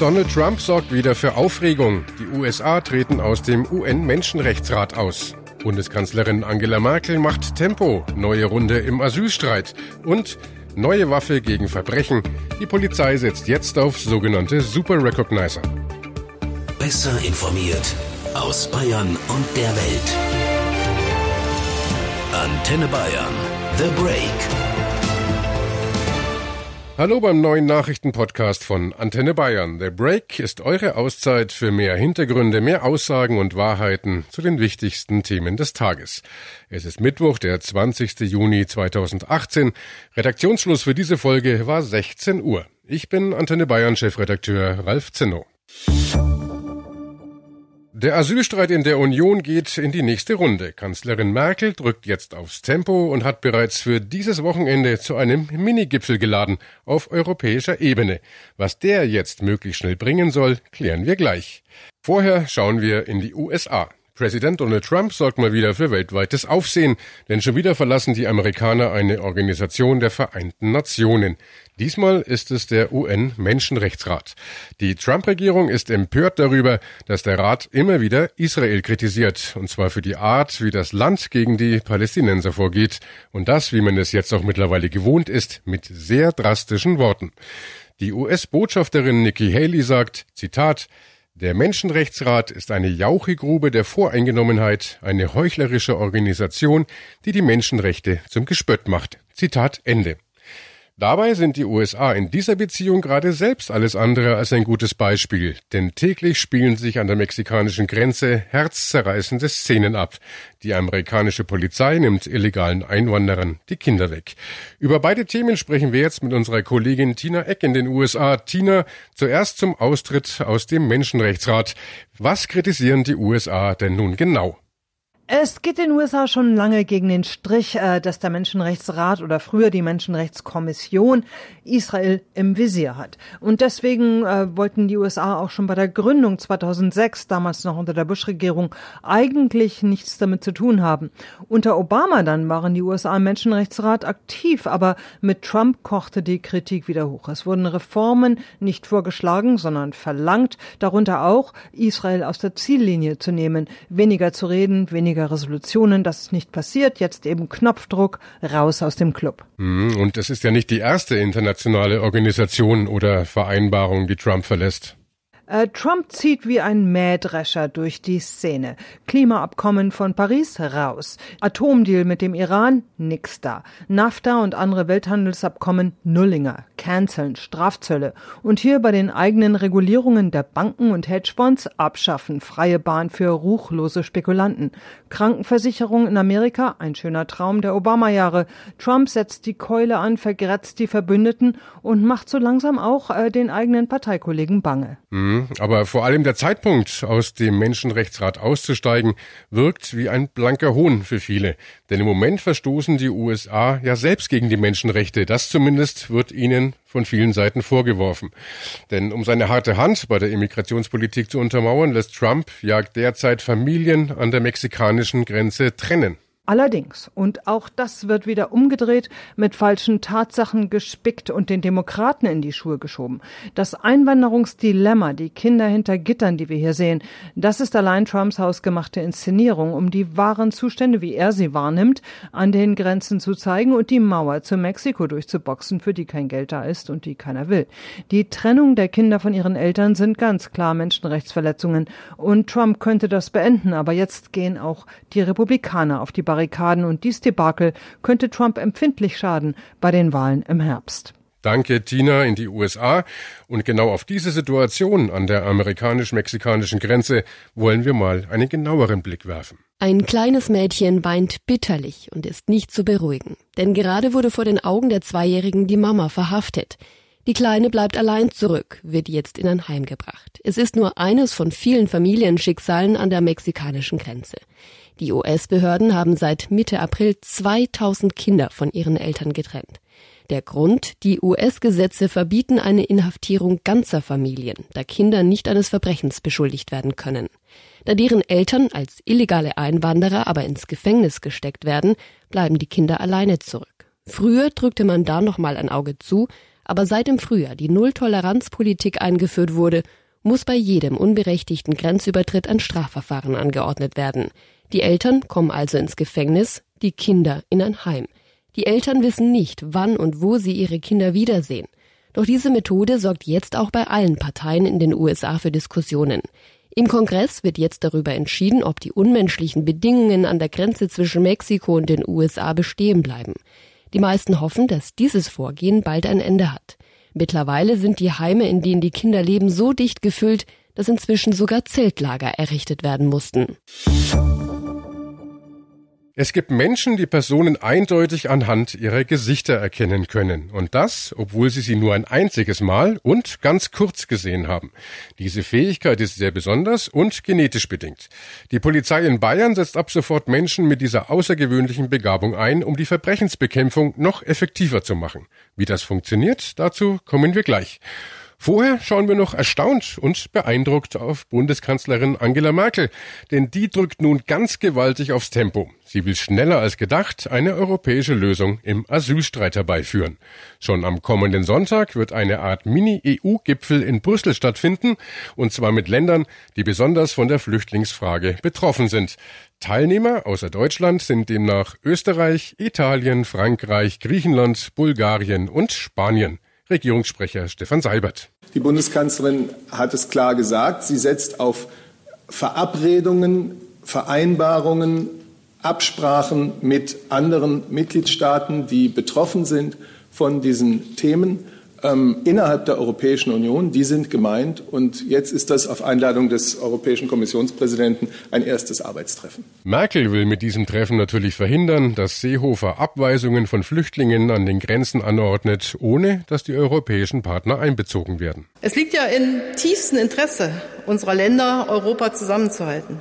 Donald Trump sorgt wieder für Aufregung. Die USA treten aus dem UN-Menschenrechtsrat aus. Bundeskanzlerin Angela Merkel macht Tempo. Neue Runde im Asylstreit. Und neue Waffe gegen Verbrechen. Die Polizei setzt jetzt auf sogenannte Super Recognizer. Besser informiert aus Bayern und der Welt. Antenne Bayern. The Break. Hallo beim neuen Nachrichtenpodcast von Antenne Bayern. The Break ist eure Auszeit für mehr Hintergründe, mehr Aussagen und Wahrheiten zu den wichtigsten Themen des Tages. Es ist Mittwoch, der 20. Juni 2018. Redaktionsschluss für diese Folge war 16 Uhr. Ich bin Antenne Bayern Chefredakteur Ralf Zinno. Der Asylstreit in der Union geht in die nächste Runde. Kanzlerin Merkel drückt jetzt aufs Tempo und hat bereits für dieses Wochenende zu einem Minigipfel geladen auf europäischer Ebene. Was der jetzt möglichst schnell bringen soll, klären wir gleich. Vorher schauen wir in die USA. Präsident Donald Trump sorgt mal wieder für weltweites Aufsehen, denn schon wieder verlassen die Amerikaner eine Organisation der Vereinten Nationen. Diesmal ist es der UN-Menschenrechtsrat. Die Trump-Regierung ist empört darüber, dass der Rat immer wieder Israel kritisiert, und zwar für die Art, wie das Land gegen die Palästinenser vorgeht, und das, wie man es jetzt auch mittlerweile gewohnt ist, mit sehr drastischen Worten. Die US-Botschafterin Nikki Haley sagt, Zitat, der Menschenrechtsrat ist eine Jauchegrube der Voreingenommenheit, eine heuchlerische Organisation, die die Menschenrechte zum Gespött macht. Zitat Ende. Dabei sind die USA in dieser Beziehung gerade selbst alles andere als ein gutes Beispiel, denn täglich spielen sich an der mexikanischen Grenze herzzerreißende Szenen ab. Die amerikanische Polizei nimmt illegalen Einwanderern die Kinder weg. Über beide Themen sprechen wir jetzt mit unserer Kollegin Tina Eck in den USA. Tina, zuerst zum Austritt aus dem Menschenrechtsrat. Was kritisieren die USA denn nun genau? Es geht den USA schon lange gegen den Strich, äh, dass der Menschenrechtsrat oder früher die Menschenrechtskommission Israel im Visier hat. Und deswegen äh, wollten die USA auch schon bei der Gründung 2006, damals noch unter der Bush-Regierung, eigentlich nichts damit zu tun haben. Unter Obama dann waren die USA im Menschenrechtsrat aktiv, aber mit Trump kochte die Kritik wieder hoch. Es wurden Reformen nicht vorgeschlagen, sondern verlangt, darunter auch Israel aus der Ziellinie zu nehmen, weniger zu reden, weniger weniger Resolutionen. Das ist nicht passiert. Jetzt eben Knopfdruck raus aus dem Club. Mhm, und es ist ja nicht die erste internationale Organisation oder Vereinbarung, die Trump verlässt. Äh, Trump zieht wie ein Mähdrescher durch die Szene. Klimaabkommen von Paris raus. Atomdeal mit dem Iran nix da. NAFTA und andere Welthandelsabkommen Nullinger. Canceln, Strafzölle. Und hier bei den eigenen Regulierungen der Banken und Hedgefonds abschaffen. Freie Bahn für ruchlose Spekulanten. Krankenversicherung in Amerika, ein schöner Traum der Obama-Jahre. Trump setzt die Keule an, vergrätzt die Verbündeten und macht so langsam auch äh, den eigenen Parteikollegen bange. Mhm. Mhm. Aber vor allem der Zeitpunkt, aus dem Menschenrechtsrat auszusteigen, wirkt wie ein blanker Hohn für viele. Denn im Moment verstoßen die USA ja selbst gegen die Menschenrechte. Das zumindest wird ihnen von vielen Seiten vorgeworfen. Denn um seine harte Hand bei der Immigrationspolitik zu untermauern, lässt Trump ja derzeit Familien an der mexikanischen Grenze trennen. Allerdings, und auch das wird wieder umgedreht, mit falschen Tatsachen gespickt und den Demokraten in die Schuhe geschoben. Das Einwanderungsdilemma, die Kinder hinter Gittern, die wir hier sehen, das ist allein Trumps hausgemachte Inszenierung, um die wahren Zustände, wie er sie wahrnimmt, an den Grenzen zu zeigen und die Mauer zu Mexiko durchzuboxen, für die kein Geld da ist und die keiner will. Die Trennung der Kinder von ihren Eltern sind ganz klar Menschenrechtsverletzungen und Trump könnte das beenden, aber jetzt gehen auch die Republikaner auf die Barrikaden und dies Debakel könnte Trump empfindlich schaden bei den Wahlen im Herbst. Danke, Tina, in die USA. Und genau auf diese Situation an der amerikanisch-mexikanischen Grenze wollen wir mal einen genaueren Blick werfen. Ein kleines Mädchen weint bitterlich und ist nicht zu beruhigen. Denn gerade wurde vor den Augen der Zweijährigen die Mama verhaftet. Die Kleine bleibt allein zurück, wird jetzt in ein Heim gebracht. Es ist nur eines von vielen Familienschicksalen an der mexikanischen Grenze. Die US-Behörden haben seit Mitte April 2000 Kinder von ihren Eltern getrennt. Der Grund, die US-Gesetze verbieten eine Inhaftierung ganzer Familien, da Kinder nicht eines Verbrechens beschuldigt werden können. Da deren Eltern als illegale Einwanderer aber ins Gefängnis gesteckt werden, bleiben die Kinder alleine zurück. Früher drückte man da noch mal ein Auge zu, Aber seit im Frühjahr die Nulltoleranzpolitik eingeführt wurde, muss bei jedem unberechtigten Grenzübertritt ein Strafverfahren angeordnet werden. Die Eltern kommen also ins Gefängnis, die Kinder in ein Heim. Die Eltern wissen nicht, wann und wo sie ihre Kinder wiedersehen. Doch diese Methode sorgt jetzt auch bei allen Parteien in den USA für Diskussionen. Im Kongress wird jetzt darüber entschieden, ob die unmenschlichen Bedingungen an der Grenze zwischen Mexiko und den USA bestehen bleiben. Die meisten hoffen, dass dieses Vorgehen bald ein Ende hat. Mittlerweile sind die Heime, in denen die Kinder leben, so dicht gefüllt, dass inzwischen sogar Zeltlager errichtet werden mussten. Es gibt Menschen, die Personen eindeutig anhand ihrer Gesichter erkennen können. Und das, obwohl sie sie nur ein einziges Mal und ganz kurz gesehen haben. Diese Fähigkeit ist sehr besonders und genetisch bedingt. Die Polizei in Bayern setzt ab sofort Menschen mit dieser außergewöhnlichen Begabung ein, um die Verbrechensbekämpfung noch effektiver zu machen. Wie das funktioniert, dazu kommen wir gleich. Vorher schauen wir noch erstaunt und beeindruckt auf Bundeskanzlerin Angela Merkel, denn die drückt nun ganz gewaltig aufs Tempo. Sie will schneller als gedacht eine europäische Lösung im Asylstreit herbeiführen. Schon am kommenden Sonntag wird eine Art Mini-EU-Gipfel in Brüssel stattfinden, und zwar mit Ländern, die besonders von der Flüchtlingsfrage betroffen sind. Teilnehmer außer Deutschland sind demnach Österreich, Italien, Frankreich, Griechenland, Bulgarien und Spanien. Regierungssprecher Stefan Seibert. Die Bundeskanzlerin hat es klar gesagt, sie setzt auf Verabredungen, Vereinbarungen, Absprachen mit anderen Mitgliedstaaten, die betroffen sind von diesen Themen ähm, innerhalb der Europäischen Union. Die sind gemeint. Und jetzt ist das auf Einladung des Europäischen Kommissionspräsidenten ein erstes Arbeitstreffen. Merkel will mit diesem Treffen natürlich verhindern, dass Seehofer Abweisungen von Flüchtlingen an den Grenzen anordnet, ohne dass die europäischen Partner einbezogen werden. Es liegt ja im tiefsten Interesse unserer Länder, Europa zusammenzuhalten.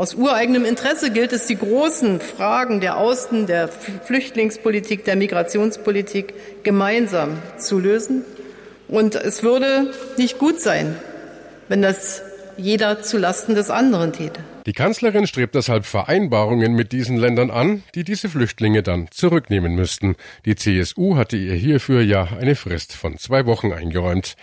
Aus ureigenem Interesse gilt es, die großen Fragen der Außen-, der Flüchtlingspolitik, der Migrationspolitik gemeinsam zu lösen. Und es würde nicht gut sein, wenn das jeder zu Lasten des anderen täte. Die Kanzlerin strebt deshalb Vereinbarungen mit diesen Ländern an, die diese Flüchtlinge dann zurücknehmen müssten. Die CSU hatte ihr hierfür ja eine Frist von zwei Wochen eingeräumt.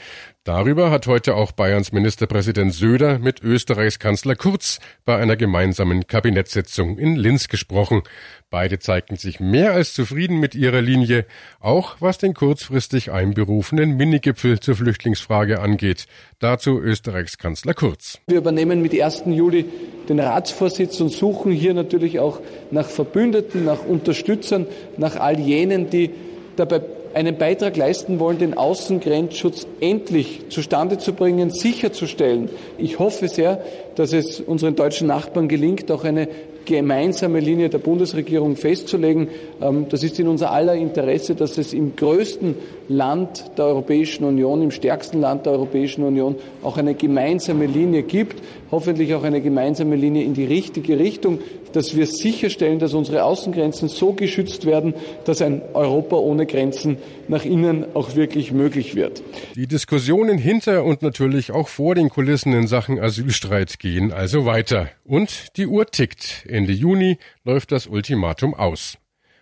Darüber hat heute auch Bayerns Ministerpräsident Söder mit Österreichs Kanzler Kurz bei einer gemeinsamen Kabinettssitzung in Linz gesprochen. Beide zeigten sich mehr als zufrieden mit ihrer Linie, auch was den kurzfristig einberufenen Minigipfel zur Flüchtlingsfrage angeht. Dazu Österreichs Kanzler Kurz. Wir übernehmen mit 1. Juli den Ratsvorsitz und suchen hier natürlich auch nach Verbündeten, nach Unterstützern, nach all jenen, die dabei einen Beitrag leisten wollen, den Außengrenzschutz endlich zustande zu bringen, sicherzustellen. Ich hoffe sehr, dass es unseren deutschen Nachbarn gelingt, auch eine gemeinsame Linie der Bundesregierung festzulegen. Ähm, das ist in unser aller Interesse, dass es im größten Land der Europäischen Union, im stärksten Land der Europäischen Union auch eine gemeinsame Linie gibt, hoffentlich auch eine gemeinsame Linie in die richtige Richtung, dass wir sicherstellen, dass unsere Außengrenzen so geschützt werden, dass ein Europa ohne Grenzen nach innen auch wirklich möglich wird. Die Diskussionen hinter und natürlich auch vor den Kulissen in Sachen Asylstreit gehen also weiter. Und die Uhr tickt. Ende Juni läuft das Ultimatum aus.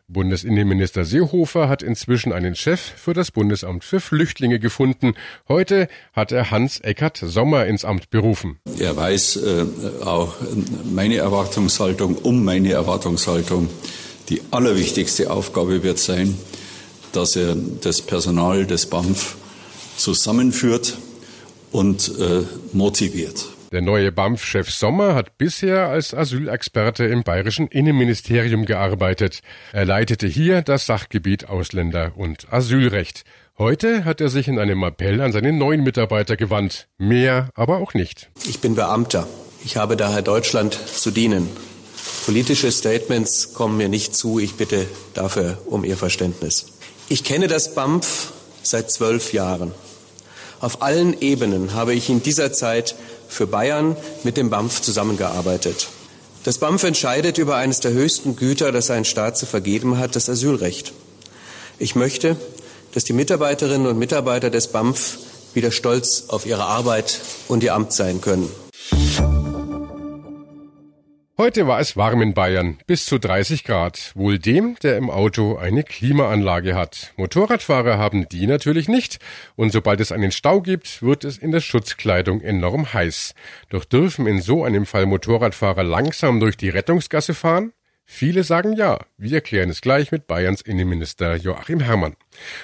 Bundesinnenminister Seehofer hat inzwischen einen Chef für das Bundesamt für Flüchtlinge gefunden. Heute hat er Hans Eckert Sommer ins Amt berufen. Er weiß äh, auch meine Erwartungshaltung um meine Erwartungshaltung. Die allerwichtigste Aufgabe wird sein, dass er das Personal des BAMF zusammenführt und äh, motiviert. Der neue BAMF-Chef Sommer hat bisher als Asylexperte im bayerischen Innenministerium gearbeitet. Er leitete hier das Sachgebiet Ausländer- und Asylrecht. Heute hat er sich in einem Appell an seine neuen Mitarbeiter gewandt. Mehr aber auch nicht. Ich bin Beamter. Ich habe daher Deutschland zu dienen. Politische Statements kommen mir nicht zu. Ich bitte dafür um Ihr Verständnis. Ich kenne das BAMF seit zwölf Jahren. Auf allen Ebenen habe ich in dieser Zeit für Bayern mit dem BAMF zusammengearbeitet. Das BAMF entscheidet über eines der höchsten Güter, das ein Staat zu vergeben hat, das Asylrecht. Ich möchte, dass die Mitarbeiterinnen und Mitarbeiter des BAMF wieder stolz auf ihre Arbeit und ihr Amt sein können. Heute war es warm in Bayern, bis zu 30 Grad, wohl dem, der im Auto eine Klimaanlage hat. Motorradfahrer haben die natürlich nicht, und sobald es einen Stau gibt, wird es in der Schutzkleidung enorm heiß. Doch dürfen in so einem Fall Motorradfahrer langsam durch die Rettungsgasse fahren? Viele sagen ja. Wir erklären es gleich mit Bayerns Innenminister Joachim Herrmann.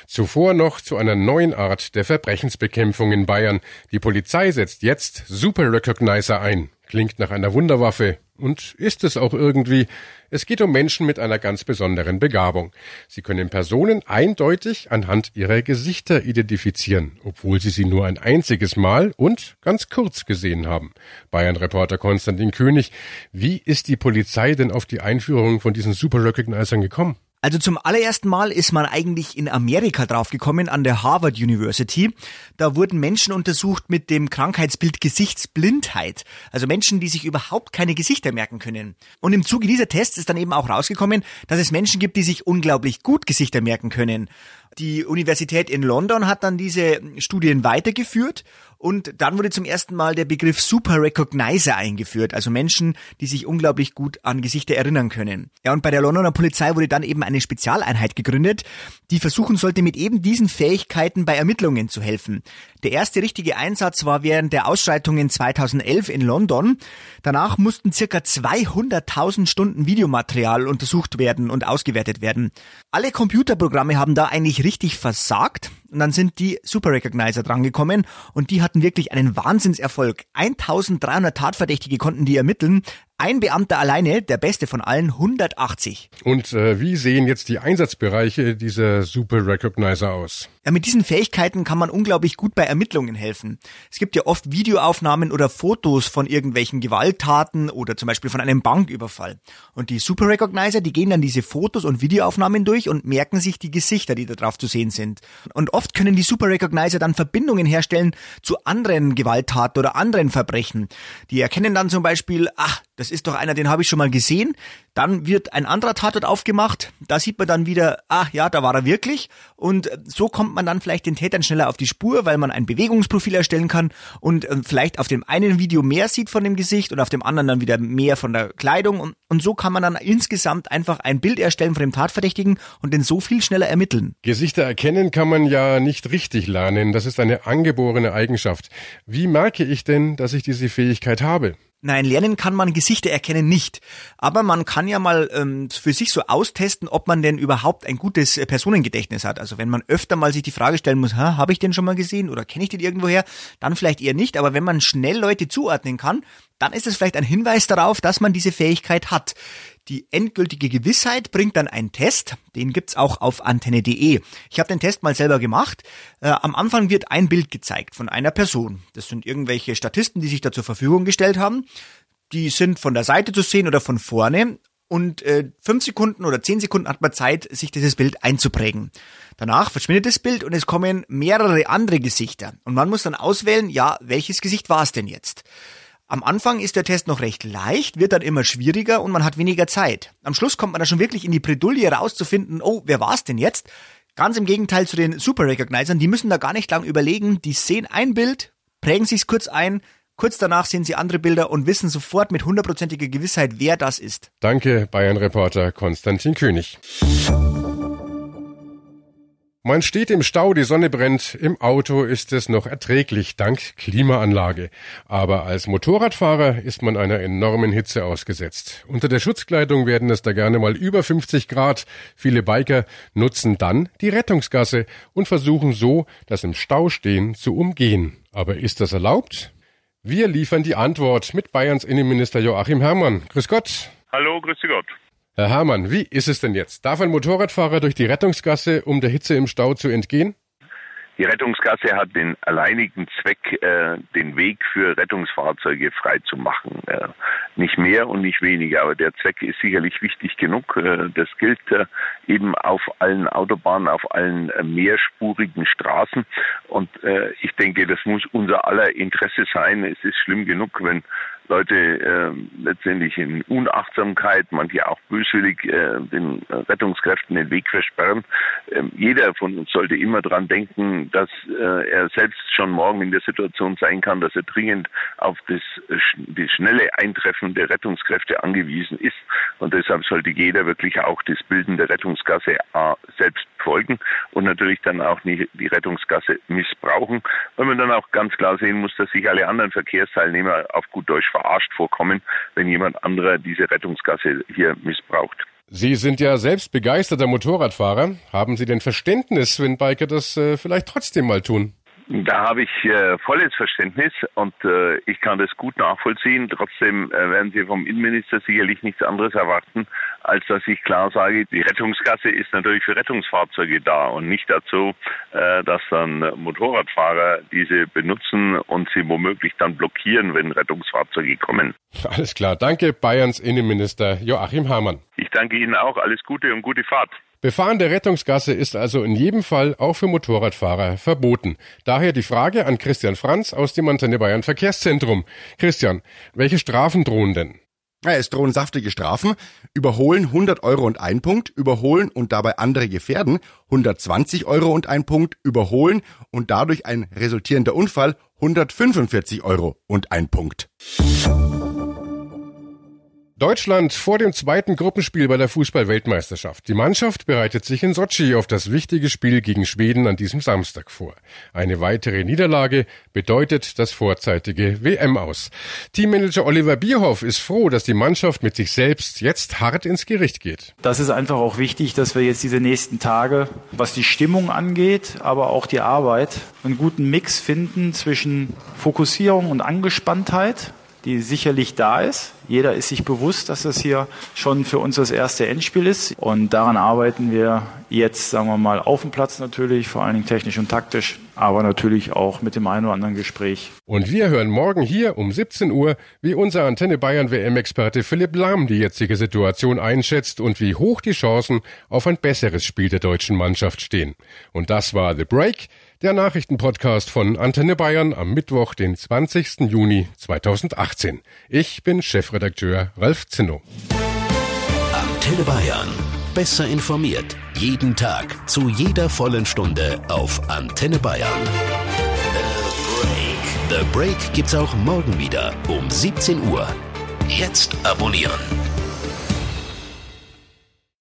Zuvor noch zu einer neuen Art der Verbrechensbekämpfung in Bayern. Die Polizei setzt jetzt Super Recognizer ein. Klingt nach einer Wunderwaffe und ist es auch irgendwie. Es geht um Menschen mit einer ganz besonderen Begabung. Sie können Personen eindeutig anhand ihrer Gesichter identifizieren, obwohl sie sie nur ein einziges Mal und ganz kurz gesehen haben. Bayern-Reporter Konstantin König, wie ist die Polizei denn auf die Einführung von diesen Super Recognizern gekommen? Also zum allerersten Mal ist man eigentlich in Amerika draufgekommen an der Harvard University. Da wurden Menschen untersucht mit dem Krankheitsbild Gesichtsblindheit. Also Menschen, die sich überhaupt keine Gesichter merken können. Und im Zuge dieser Tests ist dann eben auch rausgekommen, dass es Menschen gibt, die sich unglaublich gut Gesichter merken können. Die Universität in London hat dann diese Studien weitergeführt und dann wurde zum ersten Mal der Begriff Super Recognizer eingeführt, also Menschen, die sich unglaublich gut an Gesichter erinnern können. Ja, und bei der Londoner Polizei wurde dann eben eine Spezialeinheit gegründet, die versuchen sollte, mit eben diesen Fähigkeiten bei Ermittlungen zu helfen. Der erste richtige Einsatz war während der Ausschreitungen 2011 in London. Danach mussten circa 200.000 Stunden Videomaterial untersucht werden und ausgewertet werden. Alle Computerprogramme haben da eigentlich richtig versagt. Und dann sind die Super Recognizer drangekommen und die hatten wirklich einen Wahnsinnserfolg. 1300 Tatverdächtige konnten die ermitteln. Ein Beamter alleine, der beste von allen, 180. Und äh, wie sehen jetzt die Einsatzbereiche dieser Super Recognizer aus? Ja, mit diesen Fähigkeiten kann man unglaublich gut bei Ermittlungen helfen. Es gibt ja oft Videoaufnahmen oder Fotos von irgendwelchen Gewalttaten oder zum Beispiel von einem Banküberfall. Und die Super Recognizer, die gehen dann diese Fotos und Videoaufnahmen durch und merken sich die Gesichter, die da drauf zu sehen sind. Und oft können die Super Recognizer dann Verbindungen herstellen zu anderen Gewalttaten oder anderen Verbrechen. Die erkennen dann zum Beispiel, ach, das ist doch einer, den habe ich schon mal gesehen. Dann wird ein anderer Tatort aufgemacht. Da sieht man dann wieder, ach ja, da war er wirklich. Und äh, so kommt man dann vielleicht den Tätern schneller auf die Spur, weil man ein Bewegungsprofil erstellen kann und äh, vielleicht auf dem einen Video mehr sieht von dem Gesicht und auf dem anderen dann wieder mehr von der Kleidung. Und, und so kann man dann insgesamt einfach ein Bild erstellen von dem Tatverdächtigen und den so viel schneller ermitteln. Gesichter erkennen kann man ja nicht richtig lernen. Das ist eine angeborene Eigenschaft. Wie merke ich denn, dass ich diese Fähigkeit habe? Nein, lernen kann man Gesichter erkennen nicht. Aber man kann ja mal ähm, für sich so austesten, ob man denn überhaupt ein gutes äh, Personengedächtnis hat. Also wenn man öfter mal sich die Frage stellen muss, habe ich den schon mal gesehen oder kenne ich den irgendwoher, dann vielleicht eher nicht. Aber wenn man schnell Leute zuordnen kann, dann ist es vielleicht ein Hinweis darauf, dass man diese Fähigkeit hat. Die endgültige Gewissheit bringt dann ein Test, den gibt's auch auf antenne.de. Ich habe den Test mal selber gemacht. Äh, am Anfang wird ein Bild gezeigt von einer Person. Das sind irgendwelche Statisten, die sich da zur Verfügung gestellt haben. Die sind von der Seite zu sehen oder von vorne. Und äh, fünf Sekunden oder zehn Sekunden hat man Zeit, sich dieses Bild einzuprägen. Danach verschwindet das Bild und es kommen mehrere andere Gesichter. Und man muss dann auswählen, ja, welches Gesicht war es denn jetzt? Am Anfang ist der Test noch recht leicht, wird dann immer schwieriger und man hat weniger Zeit. Am Schluss kommt man dann schon wirklich in die Bredouille rauszufinden, oh, wer war es denn jetzt? Ganz im Gegenteil zu den Super Recognizern, die müssen da gar nicht lang überlegen, die sehen ein Bild, prägen sich's kurz ein, kurz danach sehen sie andere Bilder und wissen sofort mit hundertprozentiger Gewissheit, wer das ist. Danke, Bayern-Reporter Konstantin König. Man steht im Stau, die Sonne brennt, im Auto ist es noch erträglich, dank Klimaanlage. Aber als Motorradfahrer ist man einer enormen Hitze ausgesetzt. Unter der Schutzkleidung werden es da gerne mal über 50 Grad. Viele Biker nutzen dann die Rettungsgasse und versuchen so, das im Stau stehen zu umgehen. Aber ist das erlaubt? Wir liefern die Antwort mit Bayerns Innenminister Joachim Herrmann. Grüß Gott. Hallo, grüß Gott. Herr Herrmann, wie ist es denn jetzt? Darf ein Motorradfahrer durch die Rettungsgasse, um der Hitze im Stau zu entgehen? Die Rettungsgasse hat den alleinigen Zweck, äh, den Weg für Rettungsfahrzeuge frei zu machen. Äh, nicht mehr und nicht weniger, aber der Zweck ist sicherlich wichtig genug. Äh, das gilt äh, eben auf allen Autobahnen, auf allen äh, mehrspurigen Straßen. Und äh, ich denke, das muss unser aller Interesse sein. Es ist schlimm genug, wenn Leute äh, letztendlich in Unachtsamkeit, manche auch böswillig äh, den Rettungskräften den Weg versperren. Ähm, jeder von uns sollte immer dran denken, dass äh, er selbst schon morgen in der Situation sein kann, dass er dringend auf das, das schnelle Eintreffen der Rettungskräfte angewiesen ist. Und deshalb sollte jeder wirklich auch das Bilden der Rettungsgasse A selbst folgen und natürlich dann auch nicht die Rettungsgasse missbrauchen, weil man dann auch ganz klar sehen muss, dass sich alle anderen Verkehrsteilnehmer auf gut Deutsch verarscht vorkommen, wenn jemand anderer diese Rettungsgasse hier missbraucht. Sie sind ja selbst begeisterter Motorradfahrer. Haben Sie denn Verständnis, wenn Biker das äh, vielleicht trotzdem mal tun? Da habe ich äh, volles Verständnis und äh, ich kann das gut nachvollziehen. Trotzdem äh, werden Sie vom Innenminister sicherlich nichts anderes erwarten, als dass ich klar sage, die Rettungsgasse ist natürlich für Rettungsfahrzeuge da und nicht dazu, äh, dass dann Motorradfahrer diese benutzen und sie womöglich dann blockieren, wenn Rettungsfahrzeuge kommen. Alles klar. Danke, Bayerns Innenminister Joachim Hamann. Ich danke Ihnen auch. Alles Gute und gute Fahrt. Befahren der Rettungsgasse ist also in jedem Fall auch für Motorradfahrer verboten. Daher die Frage an Christian Franz aus dem Antenne Bayern Verkehrszentrum. Christian, welche Strafen drohen denn? Ja, es drohen saftige Strafen. Überholen 100 Euro und ein Punkt, überholen und dabei andere gefährden 120 Euro und ein Punkt, überholen und dadurch ein resultierender Unfall 145 Euro und ein Punkt. Deutschland vor dem zweiten Gruppenspiel bei der Fußball-Weltmeisterschaft. Die Mannschaft bereitet sich in Sochi auf das wichtige Spiel gegen Schweden an diesem Samstag vor. Eine weitere Niederlage bedeutet das vorzeitige WM aus. Teammanager Oliver Bierhoff ist froh, dass die Mannschaft mit sich selbst jetzt hart ins Gericht geht. Das ist einfach auch wichtig, dass wir jetzt diese nächsten Tage, was die Stimmung angeht, aber auch die Arbeit, einen guten Mix finden zwischen Fokussierung und Angespanntheit die sicherlich da ist. Jeder ist sich bewusst, dass das hier schon für uns das erste Endspiel ist. Und daran arbeiten wir jetzt, sagen wir mal, auf dem Platz natürlich, vor allen Dingen technisch und taktisch, aber natürlich auch mit dem einen oder anderen Gespräch. Und wir hören morgen hier um 17 Uhr, wie unser Antenne Bayern WM-Experte Philipp Lahm die jetzige Situation einschätzt und wie hoch die Chancen auf ein besseres Spiel der deutschen Mannschaft stehen. Und das war The Break der Nachrichtenpodcast von Antenne Bayern am Mittwoch, den 20. Juni 2018. Ich bin Chefredakteur Ralf Zinno. Antenne Bayern. Besser informiert. Jeden Tag. Zu jeder vollen Stunde auf Antenne Bayern. The Break. The Break gibt's auch morgen wieder um 17 Uhr. Jetzt abonnieren.